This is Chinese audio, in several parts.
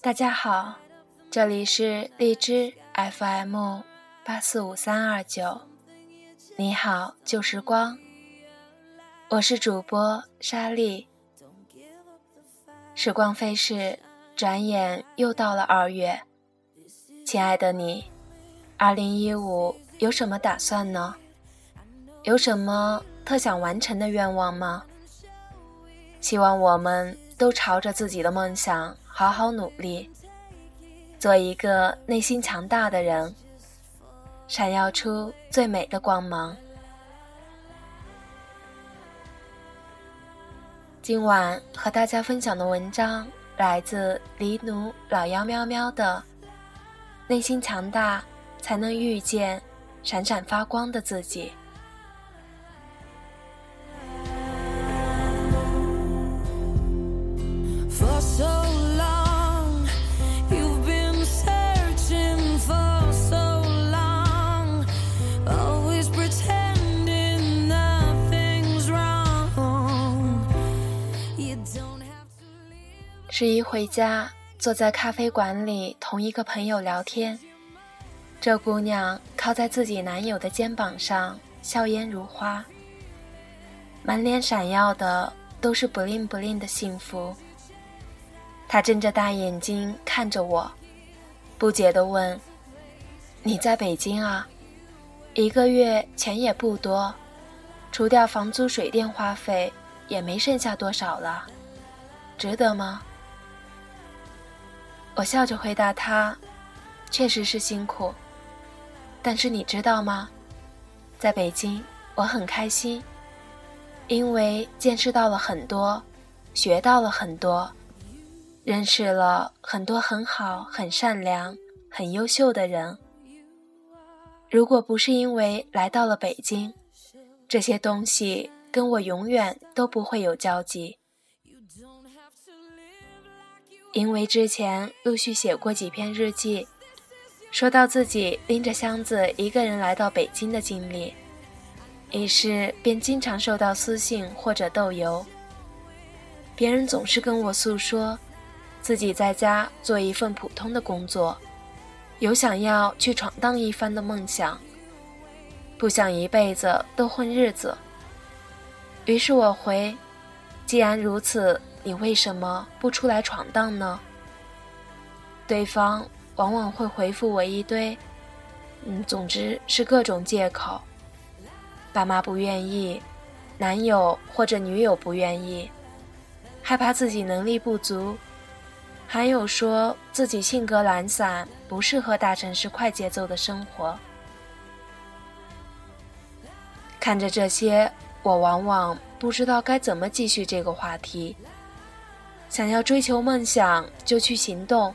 大家好，这里是荔枝 FM 八四五三二九，你好旧时光，我是主播莎莉。时光飞逝，转眼又到了二月，亲爱的你，二零一五有什么打算呢？有什么特想完成的愿望吗？希望我们都朝着自己的梦想好好努力，做一个内心强大的人，闪耀出最美的光芒。今晚和大家分享的文章来自黎奴老妖喵喵的《内心强大才能遇见闪闪发光的自己》。For so 十一回家，坐在咖啡馆里同一个朋友聊天。这姑娘靠在自己男友的肩膀上，笑颜如花，满脸闪耀的都是 bling bling 的幸福。她睁着大眼睛看着我，不解地问：“你在北京啊？一个月钱也不多，除掉房租、水电花费，也没剩下多少了，值得吗？”我笑着回答他：“确实是辛苦，但是你知道吗？在北京我很开心，因为见识到了很多，学到了很多，认识了很多很好、很善良、很优秀的人。如果不是因为来到了北京，这些东西跟我永远都不会有交集。”因为之前陆续写过几篇日记，说到自己拎着箱子一个人来到北京的经历，于是便经常收到私信或者豆邮。别人总是跟我诉说，自己在家做一份普通的工作，有想要去闯荡一番的梦想，不想一辈子都混日子。于是我回：既然如此。你为什么不出来闯荡呢？对方往往会回复我一堆，嗯，总之是各种借口。爸妈不愿意，男友或者女友不愿意，害怕自己能力不足，还有说自己性格懒散，不适合大城市快节奏的生活。看着这些，我往往不知道该怎么继续这个话题。想要追求梦想，就去行动；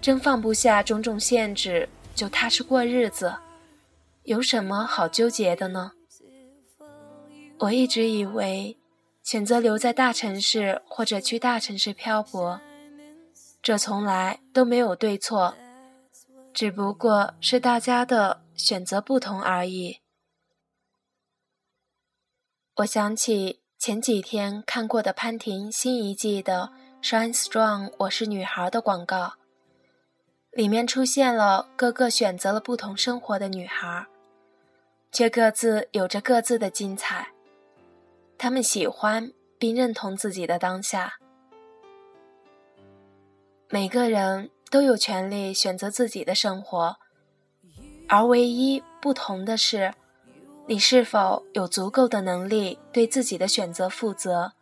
真放不下种种限制，就踏实过日子。有什么好纠结的呢？我一直以为，选择留在大城市或者去大城市漂泊，这从来都没有对错，只不过是大家的选择不同而已。我想起。前几天看过的潘婷新一季的《Shine Strong》，我是女孩的广告，里面出现了各个选择了不同生活的女孩，却各自有着各自的精彩。她们喜欢并认同自己的当下。每个人都有权利选择自己的生活，而唯一不同的是。你是否有足够的能力对自己的选择负责？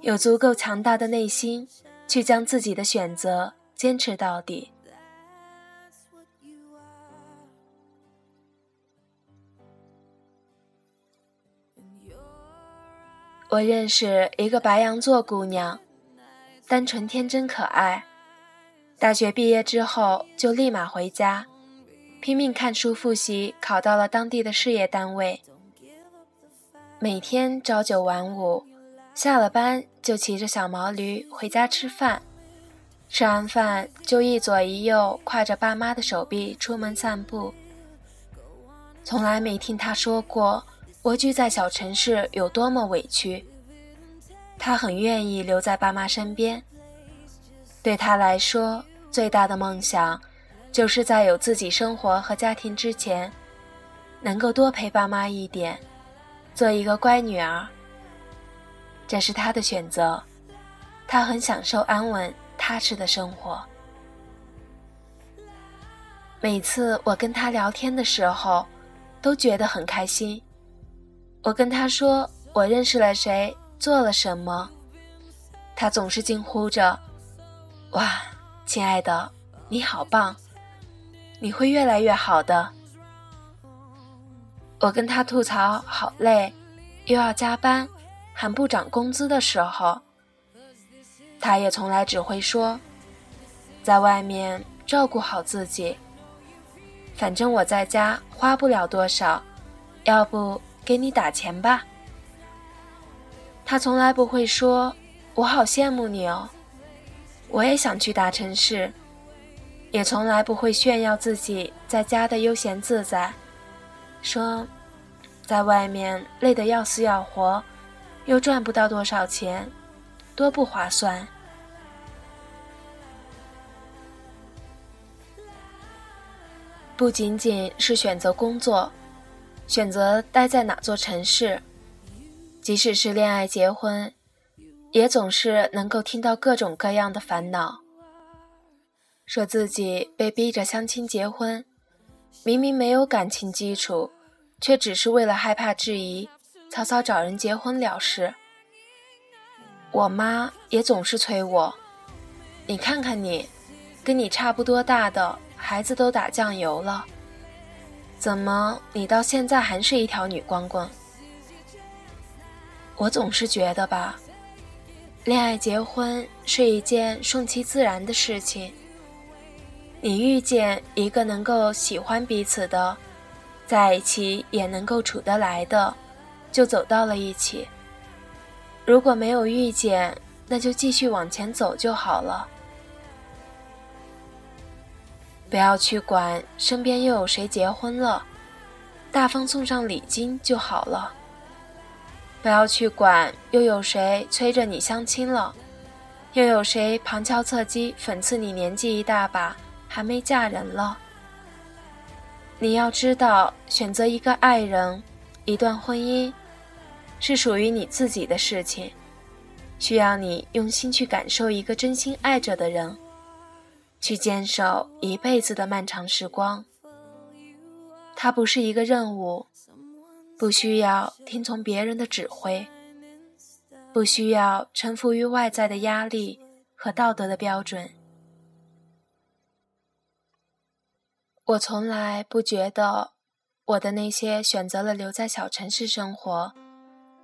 有足够强大的内心，去将自己的选择坚持到底？我认识一个白羊座姑娘，单纯天真可爱。大学毕业之后就立马回家。拼命看书复习，考到了当地的事业单位。每天朝九晚五，下了班就骑着小毛驴回家吃饭，吃完饭就一左一右挎着爸妈的手臂出门散步。从来没听他说过蜗居在小城市有多么委屈。他很愿意留在爸妈身边。对他来说，最大的梦想，就是在有自己生活和家庭之前，能够多陪爸妈一点，做一个乖女儿。这是他的选择，他很享受安稳踏实的生活。每次我跟他聊天的时候，都觉得很开心。我跟他说我认识了谁，做了什么，他总是惊呼着。哇，亲爱的，你好棒！你会越来越好的。我跟他吐槽好累，又要加班，还不涨工资的时候，他也从来只会说，在外面照顾好自己。反正我在家花不了多少，要不给你打钱吧。他从来不会说，我好羡慕你哦。我也想去大城市，也从来不会炫耀自己在家的悠闲自在，说，在外面累得要死要活，又赚不到多少钱，多不划算。不仅仅是选择工作，选择待在哪座城市，即使是恋爱结婚。也总是能够听到各种各样的烦恼，说自己被逼着相亲结婚，明明没有感情基础，却只是为了害怕质疑，草草找人结婚了事。我妈也总是催我，你看看你，跟你差不多大的孩子都打酱油了，怎么你到现在还是一条女光棍？我总是觉得吧。恋爱结婚是一件顺其自然的事情。你遇见一个能够喜欢彼此的，在一起也能够处得来的，就走到了一起。如果没有遇见，那就继续往前走就好了。不要去管身边又有谁结婚了，大方送上礼金就好了。不要去管又有谁催着你相亲了，又有谁旁敲侧击讽刺你年纪一大把还没嫁人了。你要知道，选择一个爱人，一段婚姻，是属于你自己的事情，需要你用心去感受一个真心爱着的人，去坚守一辈子的漫长时光。它不是一个任务。不需要听从别人的指挥，不需要臣服于外在的压力和道德的标准。我从来不觉得我的那些选择了留在小城市生活、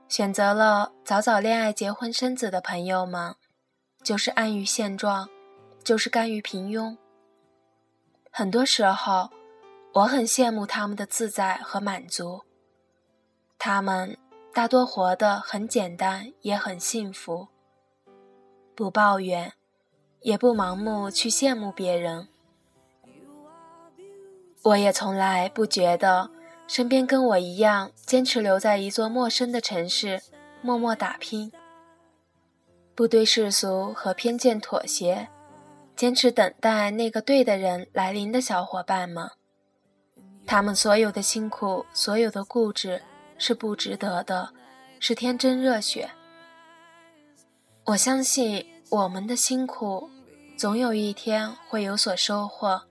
选择了早早恋爱、结婚生子的朋友们，就是安于现状，就是甘于平庸。很多时候，我很羡慕他们的自在和满足。他们大多活得很简单，也很幸福，不抱怨，也不盲目去羡慕别人。我也从来不觉得身边跟我一样坚持留在一座陌生的城市，默默打拼，不对世俗和偏见妥协，坚持等待那个对的人来临的小伙伴们，他们所有的辛苦，所有的固执。是不值得的，是天真热血。我相信我们的辛苦，总有一天会有所收获。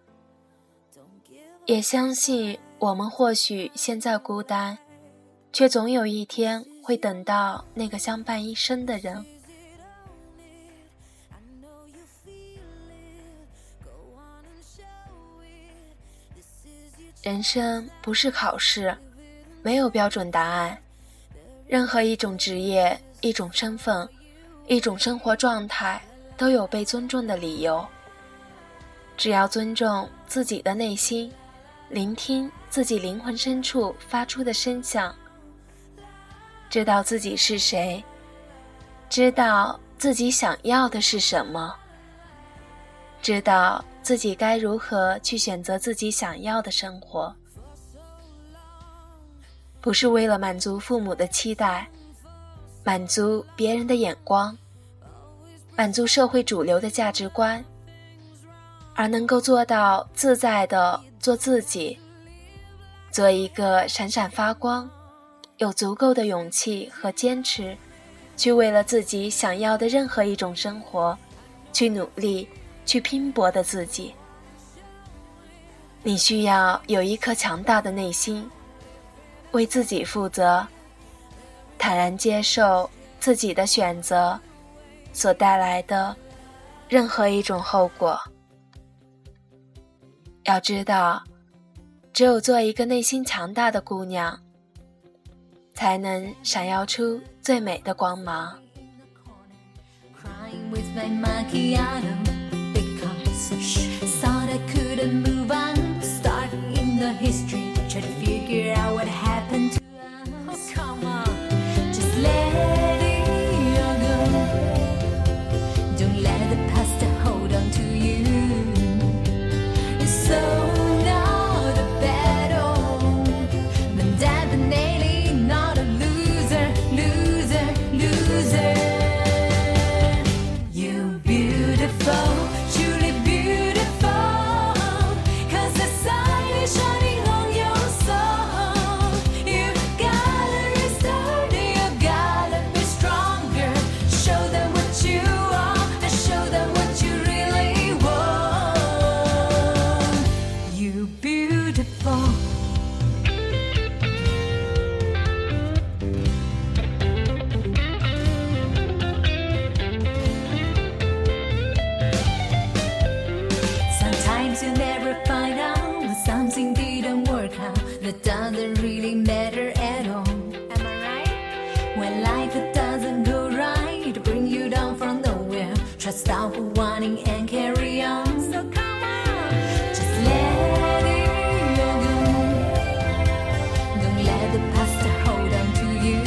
也相信我们或许现在孤单，却总有一天会等到那个相伴一生的人。人生不是考试。没有标准答案，任何一种职业、一种身份、一种生活状态都有被尊重的理由。只要尊重自己的内心，聆听自己灵魂深处发出的声响，知道自己是谁，知道自己想要的是什么，知道自己该如何去选择自己想要的生活，不是为了满足父母的期待，满足别人的眼光，满足社会主流的价值观，而能够做到自在的做自己，做一个闪闪发光。有足够的勇气和坚持，去为了自己想要的任何一种生活，去努力、去拼搏的自己。你需要有一颗强大的内心，为自己负责，坦然接受自己的选择所带来的任何一种后果。要知道，只有做一个内心强大的姑娘。才能闪耀出最美的光芒。stop whining and carry on. So come on, just let it go. Don't let the past hold on to you.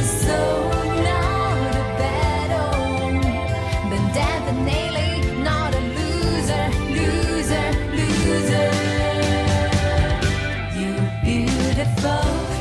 It's so not a battle, but definitely not a loser, loser, loser. You're beautiful.